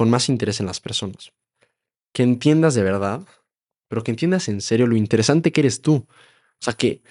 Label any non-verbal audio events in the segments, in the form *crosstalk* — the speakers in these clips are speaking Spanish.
con más interés en las personas. Que entiendas de verdad, pero que entiendas en serio lo interesante que eres tú. O sea que,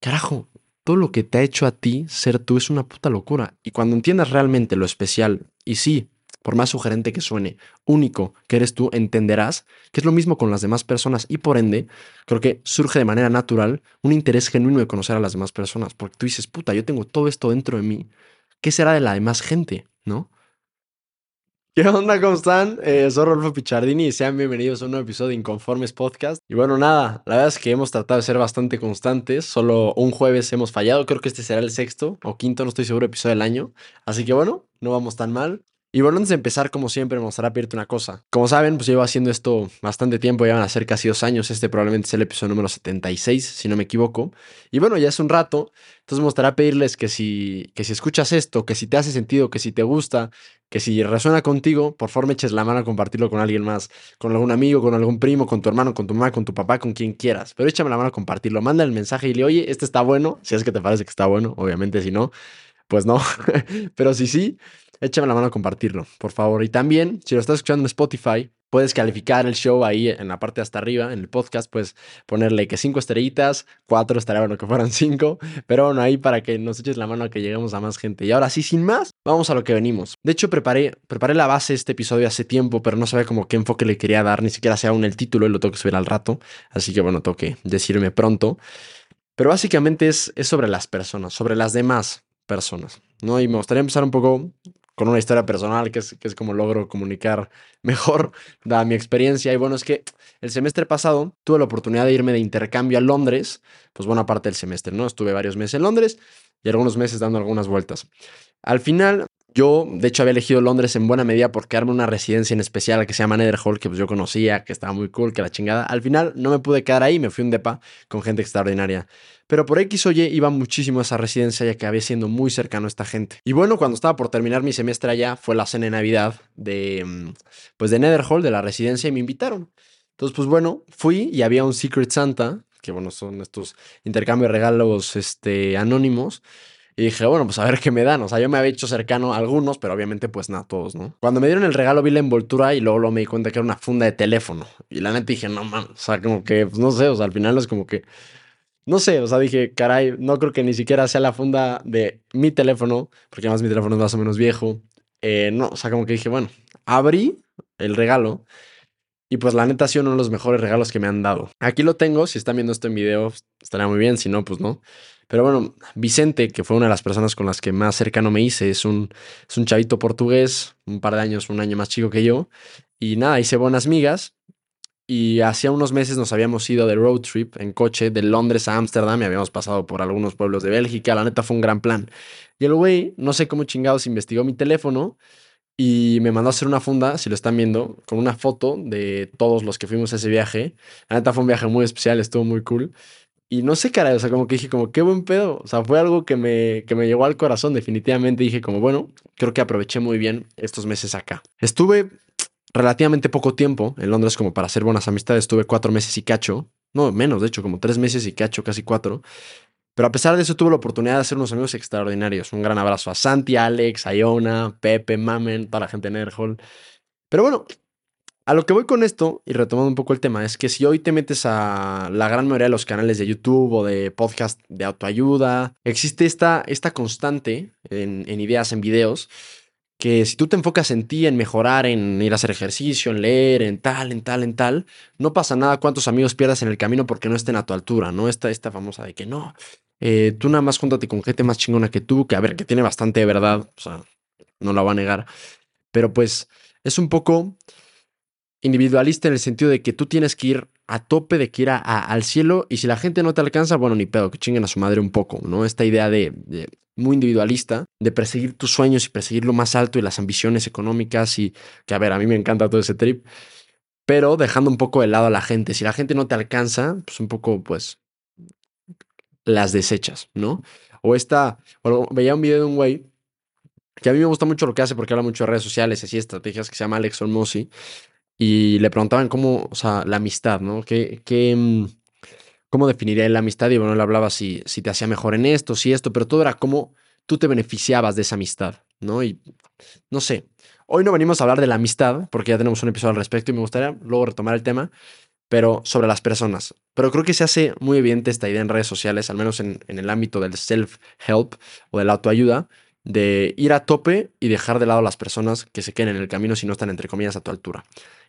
carajo, todo lo que te ha hecho a ti ser tú es una puta locura. Y cuando entiendas realmente lo especial, y sí, por más sugerente que suene, único que eres tú, entenderás que es lo mismo con las demás personas y por ende, creo que surge de manera natural un interés genuino de conocer a las demás personas, porque tú dices, puta, yo tengo todo esto dentro de mí, ¿qué será de la demás gente? ¿Qué onda? ¿Cómo están? Eh, soy Rolfo Pichardini y sean bienvenidos a un nuevo episodio de Inconformes Podcast. Y bueno, nada, la verdad es que hemos tratado de ser bastante constantes. Solo un jueves hemos fallado. Creo que este será el sexto o quinto, no estoy seguro, episodio del año. Así que bueno, no vamos tan mal. Y bueno, antes de empezar, como siempre, me gustaría pedirte una cosa. Como saben, pues llevo haciendo esto bastante tiempo, ya van a ser casi dos años. Este probablemente es el episodio número 76, si no me equivoco. Y bueno, ya es un rato. Entonces me gustaría pedirles que si, que si escuchas esto, que si te hace sentido, que si te gusta, que si resuena contigo, por favor me eches la mano a compartirlo con alguien más, con algún amigo, con algún primo, con tu hermano, con tu mamá, con tu papá, con quien quieras. Pero échame la mano a compartirlo. Manda el mensaje y dile, oye, este está bueno. Si es que te parece que está bueno, obviamente, si no, pues no. *laughs* Pero si sí, échame la mano a compartirlo, por favor. Y también, si lo estás escuchando en Spotify, puedes calificar el show ahí en la parte hasta arriba, en el podcast, puedes ponerle que cinco estrellitas, cuatro estaría bueno que fueran cinco, pero bueno, ahí para que nos eches la mano a que lleguemos a más gente. Y ahora sí, sin más, vamos a lo que venimos. De hecho, preparé, preparé la base de este episodio hace tiempo, pero no sabía como qué enfoque le quería dar, ni siquiera sea aún el título y lo tengo que subir al rato, así que bueno, tengo que decirme pronto. Pero básicamente es, es sobre las personas, sobre las demás personas, ¿no? Y me gustaría empezar un poco con una historia personal, que es, que es como logro comunicar *laughs* mejor, dada mi experiencia. Y bueno, es que el semestre pasado tuve la oportunidad de irme de intercambio a Londres, pues buena parte del semestre, ¿no? Estuve varios meses en Londres y algunos meses dando algunas vueltas. Al final, yo, de hecho, había elegido Londres en buena medida por quedarme una residencia en especial que se llama Netherhall, que pues yo conocía, que estaba muy cool, que la chingada. Al final no me pude quedar ahí, me fui un depa con gente extraordinaria. Pero por X o Y iba muchísimo a esa residencia ya que había siendo muy cercano a esta gente. Y bueno, cuando estaba por terminar mi semestre allá, fue la cena de Navidad de, mm, pues de Netherhall, de la residencia, y me invitaron. Entonces, pues bueno, fui y había un Secret Santa, que bueno, son estos intercambios de regalos este, anónimos. Y dije, bueno, pues a ver qué me dan. O sea, yo me había hecho cercano a algunos, pero obviamente pues nada, todos, ¿no? Cuando me dieron el regalo vi la envoltura y luego, luego me di cuenta que era una funda de teléfono. Y la neta dije, no mames, o sea, como que, pues no sé, o sea, al final es como que... No sé, o sea, dije, caray, no creo que ni siquiera sea la funda de mi teléfono, porque además mi teléfono es más o menos viejo. Eh, no, o sea, como que dije, bueno, abrí el regalo y pues la neta ha sido uno de los mejores regalos que me han dado. Aquí lo tengo, si están viendo esto en video, estaría muy bien, si no, pues no. Pero bueno, Vicente, que fue una de las personas con las que más cercano me hice, es un, es un chavito portugués, un par de años, un año más chico que yo. Y nada, hice buenas migas. Y hacía unos meses nos habíamos ido de road trip en coche de Londres a Ámsterdam y habíamos pasado por algunos pueblos de Bélgica. La neta fue un gran plan. Y el güey, no sé cómo chingados, investigó mi teléfono y me mandó a hacer una funda, si lo están viendo, con una foto de todos los que fuimos a ese viaje. La neta fue un viaje muy especial, estuvo muy cool. Y no sé, cara, o sea, como que dije, como, qué buen pedo. O sea, fue algo que me, que me llegó al corazón, definitivamente. Dije, como, bueno, creo que aproveché muy bien estos meses acá. Estuve relativamente poco tiempo en Londres como para hacer buenas amistades. Estuve cuatro meses y cacho. No, menos, de hecho, como tres meses y cacho, casi cuatro. Pero a pesar de eso, tuve la oportunidad de hacer unos amigos extraordinarios. Un gran abrazo a Santi, Alex, Iona, Pepe, Mamen, toda la gente de Nerhol. Pero bueno, a lo que voy con esto, y retomando un poco el tema, es que si hoy te metes a la gran mayoría de los canales de YouTube o de podcast de autoayuda, existe esta, esta constante en, en ideas, en videos, que si tú te enfocas en ti, en mejorar, en ir a hacer ejercicio, en leer, en tal, en tal, en tal, no pasa nada cuántos amigos pierdas en el camino porque no estén a tu altura, ¿no? Esta, esta famosa de que no, eh, tú nada más júntate con gente más chingona que tú, que a ver, que tiene bastante de verdad, o sea, no la va a negar, pero pues es un poco individualista en el sentido de que tú tienes que ir a tope, de que ir a, al cielo y si la gente no te alcanza, bueno, ni pedo, que chinguen a su madre un poco, ¿no? Esta idea de, muy individualista, de perseguir tus sueños y perseguir lo más alto y las ambiciones económicas y que, a ver, a mí me encanta todo ese trip, pero dejando un poco de lado a la gente. Si la gente no te alcanza, pues un poco, pues, las desechas, ¿no? O esta, bueno, veía un video de un güey que a mí me gusta mucho lo que hace porque habla mucho de redes sociales así estrategias que se llama Alex Olmosi y le preguntaban cómo, o sea, la amistad, ¿no? ¿Qué, qué, mm, ¿Cómo definiría la amistad? Y bueno, él hablaba si, si te hacía mejor en esto, si esto, pero todo era cómo tú te beneficiabas de esa amistad, ¿no? Y no sé, Hoy no venimos a hablar de la amistad, porque ya tenemos un episodio al respecto y me gustaría luego retomar el tema, pero sobre las personas. Pero creo que se hace muy evidente esta idea en redes sociales, al menos en, en el ámbito del self-help o de la autoayuda, de ir a tope y dejar de lado a las personas que se queden en el camino si no están entre comillas a tu altura.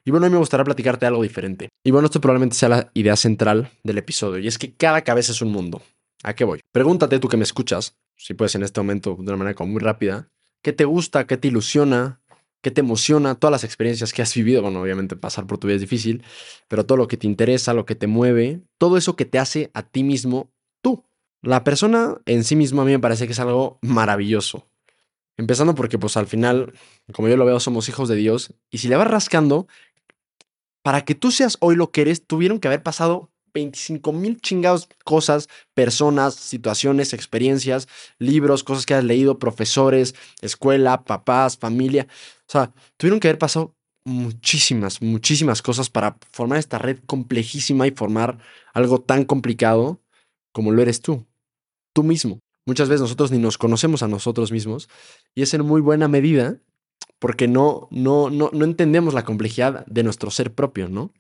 Y bueno, hoy me gustaría platicarte algo diferente. Y bueno, esto probablemente sea la idea central del episodio, y es que cada cabeza es un mundo. ¿A qué voy? Pregúntate tú que me escuchas, si puedes en este momento de una manera como muy rápida, ¿qué te gusta, qué te ilusiona, qué te emociona, todas las experiencias que has vivido? Bueno, obviamente pasar por tu vida es difícil, pero todo lo que te interesa, lo que te mueve, todo eso que te hace a ti mismo tú. La persona en sí misma a mí me parece que es algo maravilloso. Empezando porque pues al final, como yo lo veo, somos hijos de Dios y si le vas rascando, para que tú seas hoy lo que eres, tuvieron que haber pasado 25 mil chingados cosas, personas, situaciones, experiencias, libros, cosas que has leído, profesores, escuela, papás, familia. O sea, tuvieron que haber pasado muchísimas, muchísimas cosas para formar esta red complejísima y formar algo tan complicado como lo eres tú, tú mismo. Muchas veces nosotros ni nos conocemos a nosotros mismos y es en muy buena medida porque no, no, no, no entendemos la complejidad de nuestro ser propio, ¿no?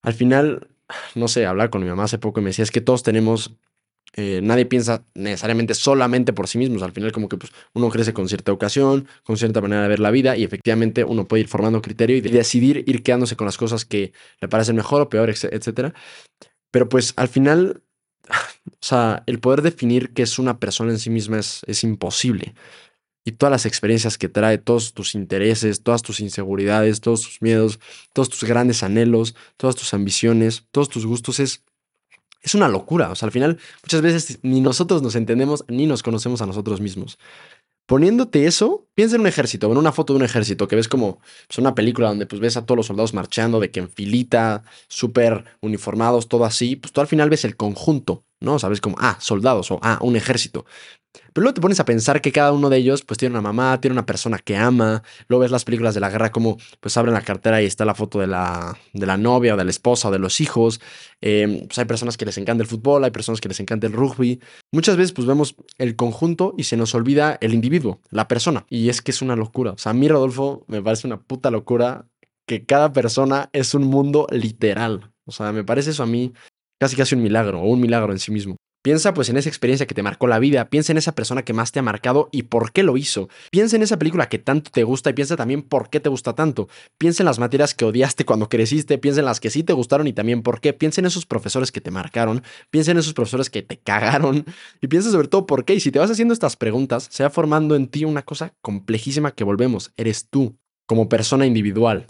Al final, no sé, hablar con mi mamá hace poco y me decía, es que todos tenemos, eh, nadie piensa necesariamente solamente por sí mismos, al final como que pues, uno crece con cierta ocasión, con cierta manera de ver la vida y efectivamente uno puede ir formando criterio y decidir ir quedándose con las cosas que le parecen mejor o peor, etcétera. Pero pues al final, *sighs* o sea, el poder definir qué es una persona en sí misma es, es imposible y todas las experiencias que trae, todos tus intereses, todas tus inseguridades, todos tus miedos, todos tus grandes anhelos, todas tus ambiciones, todos tus gustos, es, es una locura. O sea, al final muchas veces ni nosotros nos entendemos ni nos conocemos a nosotros mismos. Poniéndote eso, piensa en un ejército, en una foto de un ejército, que ves como pues, una película donde pues ves a todos los soldados marchando, de que en filita, súper uniformados, todo así, pues tú al final ves el conjunto, ¿no? Sabes como, ah, soldados o ah, un ejército. Pero luego te pones a pensar que cada uno de ellos pues tiene una mamá, tiene una persona que ama. Luego ves las películas de la guerra como pues abren la cartera y está la foto de la, de la novia o de la esposa o de los hijos. Em, pues hay personas que les encanta el fútbol, hay personas que les encanta el rugby. Muchas veces pues vemos el conjunto y se nos olvida el individuo, la persona. Y es que es una locura. O sea, a mí Rodolfo me parece una puta locura que cada persona es un mundo literal. O sea, me parece eso a mí casi casi un milagro o un milagro en sí mismo. Piensa pues en esa experiencia que te marcó la vida, piensa en esa persona que más te ha marcado y por qué lo hizo. Piensa en esa película que tanto te gusta y piensa también por qué te gusta tanto. Piensa en las materias que odiaste cuando creciste, piensa en las que sí te gustaron y también por qué. Piensa en esos profesores que te marcaron, piensa en esos profesores que te *laughs* cagaron y piensa sobre todo por qué. Y si te vas haciendo estas preguntas, se va formando en ti una cosa complejísima que volvemos, eres tú, como persona individual.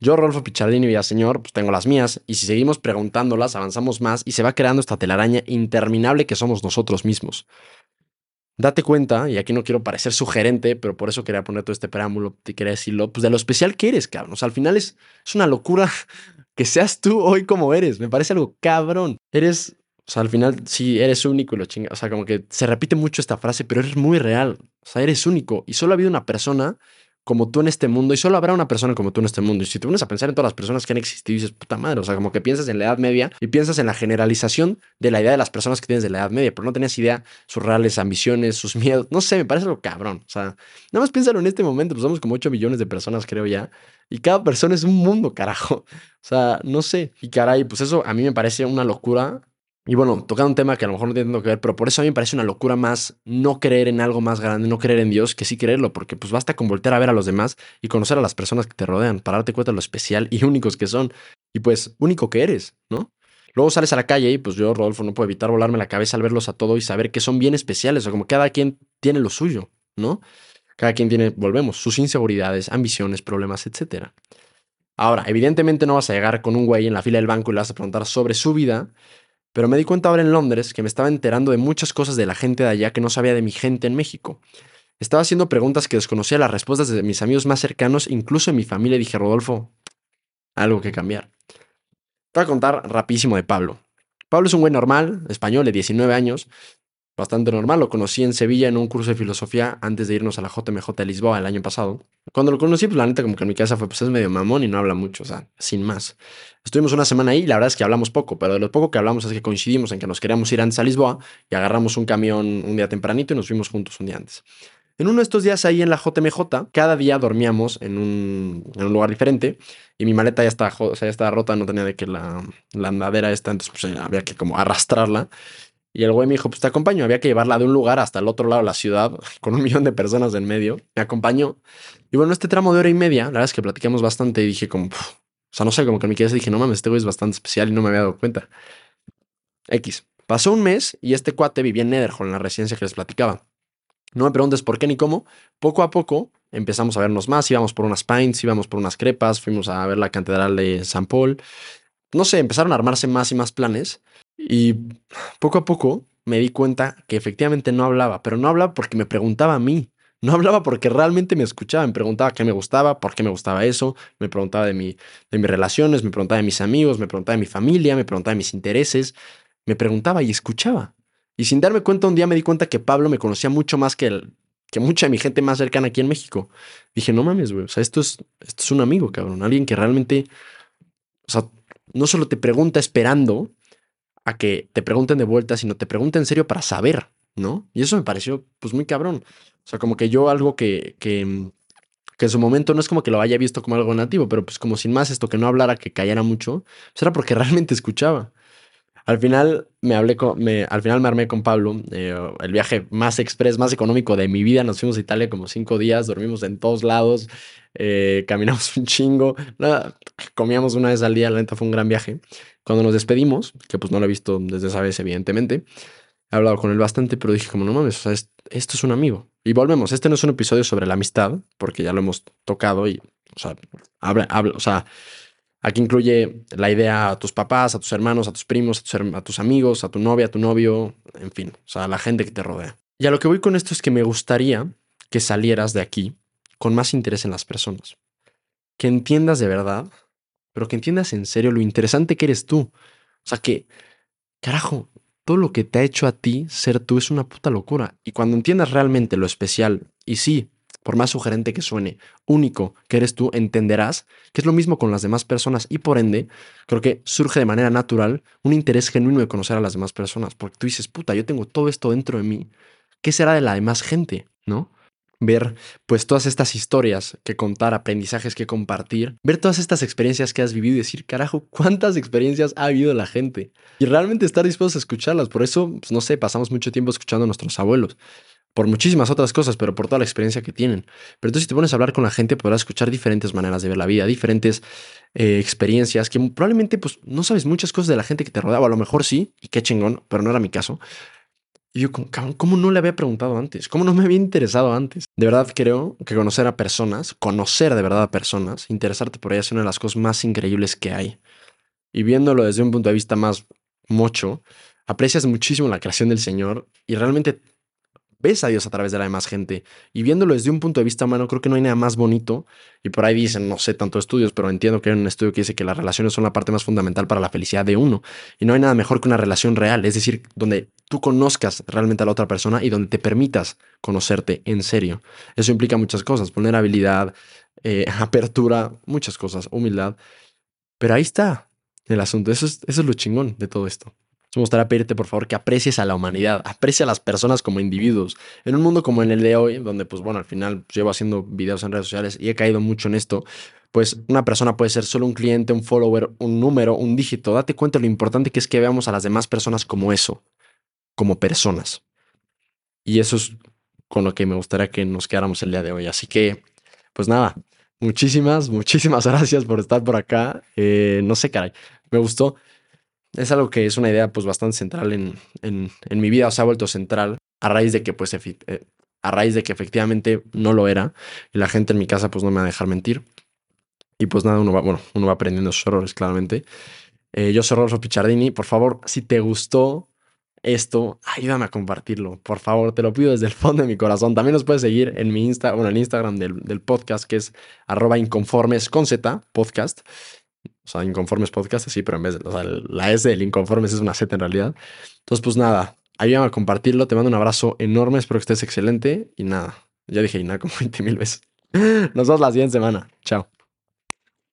Yo, Rolfo Pichardini Villaseñor, pues tengo las mías, y si seguimos preguntándolas, avanzamos más y se va creando esta telaraña interminable que somos nosotros mismos. Date cuenta, y aquí no quiero parecer sugerente, pero por eso quería poner todo este preámbulo, te quería decirlo, pues de lo especial que eres, cabrón. O sea, al final es, es una locura *laughs* que seas tú hoy como eres. Me parece algo cabrón. Eres, o sea, al final sí, eres único y lo chinga. O sea, como que se repite mucho esta frase, pero eres muy real. O sea, eres único. Y solo ha habido una persona como tú en este mundo y solo habrá una persona como tú en este mundo. Y si te pones a pensar en todas las personas que han existido dices, puta madre, o sea, como que piensas en la Edad Media y piensas en la generalización de la idea de las personas que tienes de la Edad Media, pero no tenías idea sus reales ambiciones, sus miedos. No sé, me parece algo cabrón. O sea, nada más piénsalo en este momento, pues somos como 8 millones de personas, creo ya. Y cada persona es un mundo, carajo. O sea, no sé. Y caray, pues eso a mí me parece una locura y bueno, tocando un tema que a lo mejor no tiene tanto que ver, pero por eso a mí me parece una locura más no creer en algo más grande, no creer en Dios, que sí creerlo, porque pues basta con voltear a ver a los demás y conocer a las personas que te rodean, para darte cuenta de lo especial y *laughs* únicos que son, y pues único que eres, ¿no? Luego sales a la calle y pues yo, Rodolfo, no puedo evitar volarme la cabeza al verlos a todos y saber que son bien especiales, o como cada quien tiene lo suyo, ¿no? Cada quien tiene, volvemos, sus inseguridades, ambiciones, problemas, etc. Ahora, evidentemente no vas a llegar con un güey en la fila del banco y le vas a preguntar sobre su vida, pero me di cuenta ahora en Londres que me estaba enterando de muchas cosas de la gente de allá que no sabía de mi gente en México. Estaba haciendo preguntas que desconocía las respuestas de mis amigos más cercanos, incluso en mi familia, y dije, Rodolfo, algo que cambiar. Te voy a contar rapidísimo de Pablo. Pablo es un güey normal, español de 19 años, bastante normal. Lo conocí en Sevilla en un curso de filosofía antes de irnos a la JMJ de Lisboa el año pasado. Cuando lo conocí, pues la neta como que en mi casa fue, pues es medio mamón y no habla mucho, o sea, sin más. Estuvimos una semana ahí y la verdad es que hablamos poco, pero de lo poco que hablamos es que coincidimos en que nos queríamos ir antes a Lisboa y agarramos un camión un día tempranito y nos fuimos juntos un día antes. En uno de estos días ahí en la JMJ, cada día dormíamos en un, en un lugar diferente y mi maleta ya estaba, o sea, ya estaba rota, no tenía de que la, la andadera esta, entonces pues, había que como arrastrarla. Y el güey me dijo, pues te acompaño. Había que llevarla de un lugar hasta el otro lado de la ciudad, *laughs* con un millón de personas en medio. Me acompañó. Y bueno, este tramo de hora y media, la verdad es que platicamos bastante y dije como, o sea, no sé, como que mi cabeza dije, no mames, este güey es bastante especial y no me había dado cuenta. X. Pasó un mes y este cuate vivía en Netherhall, en la residencia que les platicaba. No me preguntes por qué ni cómo. Poco a poco empezamos a vernos más, íbamos por unas pints, íbamos por unas crepas, fuimos a ver la catedral de San Paul. No sé, empezaron a armarse más y más planes. Y poco a poco me di cuenta que efectivamente no hablaba, pero no hablaba porque me preguntaba a mí. No hablaba porque realmente me escuchaba, me preguntaba qué me gustaba, por qué me gustaba eso, me preguntaba de, mi, de mis relaciones, me preguntaba de mis amigos, me preguntaba de mi familia, me preguntaba de mis intereses, me preguntaba y escuchaba. Y sin darme cuenta, un día me di cuenta que Pablo me conocía mucho más que, el, que mucha de mi gente más cercana aquí en México. Dije, no mames, güey, o sea, esto es, esto es un amigo, cabrón, alguien que realmente, o sea, no solo te pregunta esperando a que te pregunten de vuelta, sino te pregunta en serio para saber, ¿no? Y eso me pareció pues muy cabrón. O sea, como que yo algo que, que, que en su momento no es como que lo haya visto como algo nativo, pero pues como sin más esto, que no hablara, que callara mucho, pues era porque *laughs* realmente escuchaba. Al final me hablé con, al final me armé con Pablo, eh, el viaje más express, más económico de mi vida. Nos fuimos a Italia como cinco días, dormimos en todos lados, eh, caminamos *laughs* un chingo, nada, comíamos una vez al día, la neta fue un gran viaje. Cuando nos despedimos, que pues no lo he visto desde esa vez, evidentemente, he hablado con él bastante, pero dije como, no mames, o sea, esto es un amigo. Y volvemos, este no es un episodio sobre la amistad, porque ya lo hemos tocado y, o sea, habla, habla, o sea, aquí incluye la idea a tus papás, a tus hermanos, a tus primos, a tus, amigos, a tu novia, a tu novio, en fin, o sea, a la gente que te rodea. Y a lo que voy con esto es que me gustaría que salieras de aquí con más interés en las personas. Que entiendas de verdad pero que entiendas en serio lo interesante que eres tú. O sea que, carajo, todo lo que te ha hecho a ti ser tú es una puta locura. Y cuando entiendas realmente lo especial, y sí, por más sugerente que suene, único que eres tú, entenderás que es lo mismo con las demás personas y por ende, creo que surge de manera natural un interés genuino de conocer a las demás personas, porque tú dices, puta, yo tengo todo esto dentro de mí, ¿qué será de la demás gente? ¿No? ver pues todas estas historias que contar, aprendizajes que compartir, ver todas estas experiencias que has vivido y decir, carajo, cuántas experiencias ha habido la gente y realmente estar dispuestos a escucharlas. Por eso, pues, no sé, pasamos mucho tiempo escuchando a nuestros abuelos, por muchísimas otras cosas, pero por toda la experiencia que tienen. Pero tú si te pones a hablar con la gente podrás escuchar diferentes maneras de ver la vida, diferentes eh, experiencias que probablemente pues no sabes muchas cosas de la gente que te rodeaba, a lo mejor sí, y qué chingón, pero no era mi caso. Y yo, ¿cómo no le había preguntado antes? ¿Cómo no me había interesado antes? De verdad creo que conocer a personas, conocer de verdad a personas, interesarte por ellas es una de las cosas más increíbles que hay. Y viéndolo desde un punto de vista más mocho, aprecias muchísimo la creación del Señor y realmente ves a Dios a través de la demás gente. Y viéndolo desde un punto de vista humano, creo que no hay nada más bonito. Y por ahí dicen, no sé tanto estudios, pero entiendo que hay un estudio que dice que las relaciones son la parte más fundamental para la felicidad de uno. Y no hay nada mejor que una relación real, es decir, donde tú conozcas realmente a la otra persona y donde te permitas conocerte en serio. Eso implica muchas cosas, vulnerabilidad, eh, *laughs* apertura, muchas cosas, humildad. Pero ahí está el asunto, eso es, eso es lo chingón de todo esto. Me gustaría pedirte, por favor, que aprecies a la humanidad, aprecia a las personas como individuos. En un mundo como en el de hoy, donde, pues bueno, al final llevo haciendo videos en redes sociales y he caído mucho en esto, pues una persona puede ser solo un cliente, un follower, un número, un dígito. Date cuenta de lo importante que es que veamos a las demás personas como eso, como personas. Y eso es con lo que me gustaría que nos quedáramos el día de hoy. Así que, pues nada, muchísimas, muchísimas *laughs* gracias por estar por acá. Eh, no sé, caray, me gustó es algo que es una idea pues bastante central en, en, en mi vida, o se ha vuelto central a raíz de que pues eh, a raíz de que efectivamente no lo era y la gente en mi casa pues no me va a dejar mentir. Y pues nada, uno va, bueno, uno va aprendiendo sus errores claramente. Eh, yo soy Rolfo Pichardini, por favor, si te gustó esto, ayúdame a compartirlo, por favor, te lo pido desde el fondo de mi corazón. También nos puedes seguir en mi Insta, bueno, el Instagram del, del podcast que es arroba inconformes con Z, podcast o sea, Inconformes Podcast, así, pero en vez de, o sea, la S del Inconformes es una Z en realidad. Entonces, pues nada, ayúdame a compartirlo, te mando un abrazo enorme, espero que estés excelente y nada, ya dije y nada como 20 mil veces. Nos vemos la siguiente semana, chao.